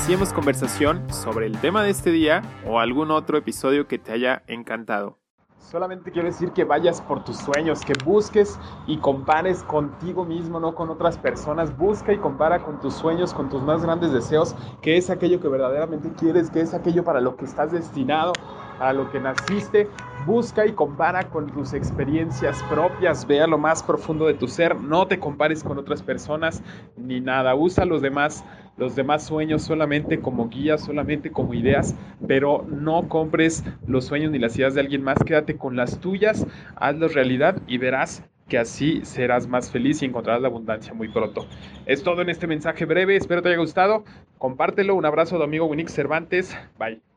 iniciemos conversación sobre el tema de este día o algún otro episodio que te haya encantado. Solamente quiero decir que vayas por tus sueños, que busques y compares contigo mismo, no con otras personas. Busca y compara con tus sueños, con tus más grandes deseos, que es aquello que verdaderamente quieres, que es aquello para lo que estás destinado, para lo que naciste. Busca y compara con tus experiencias propias, ve a lo más profundo de tu ser, no te compares con otras personas ni nada. Usa los demás los demás sueños solamente como guías, solamente como ideas, pero no compres los sueños ni las ideas de alguien más, quédate con las tuyas, hazlos realidad y verás que así serás más feliz y encontrarás la abundancia muy pronto. Es todo en este mensaje breve, espero te haya gustado, compártelo, un abrazo de amigo Winix Cervantes, bye.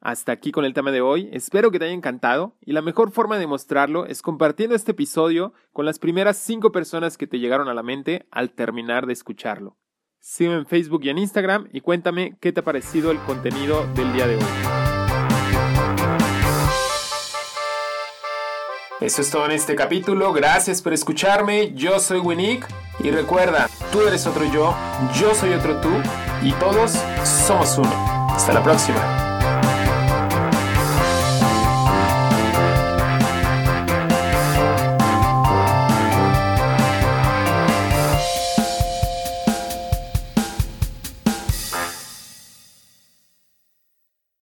Hasta aquí con el tema de hoy, espero que te haya encantado y la mejor forma de mostrarlo es compartiendo este episodio con las primeras 5 personas que te llegaron a la mente al terminar de escucharlo. Sígueme en Facebook y en Instagram y cuéntame qué te ha parecido el contenido del día de hoy. Eso es todo en este capítulo, gracias por escucharme, yo soy Winnick y recuerda, tú eres otro yo, yo soy otro tú y todos somos uno. Hasta la próxima.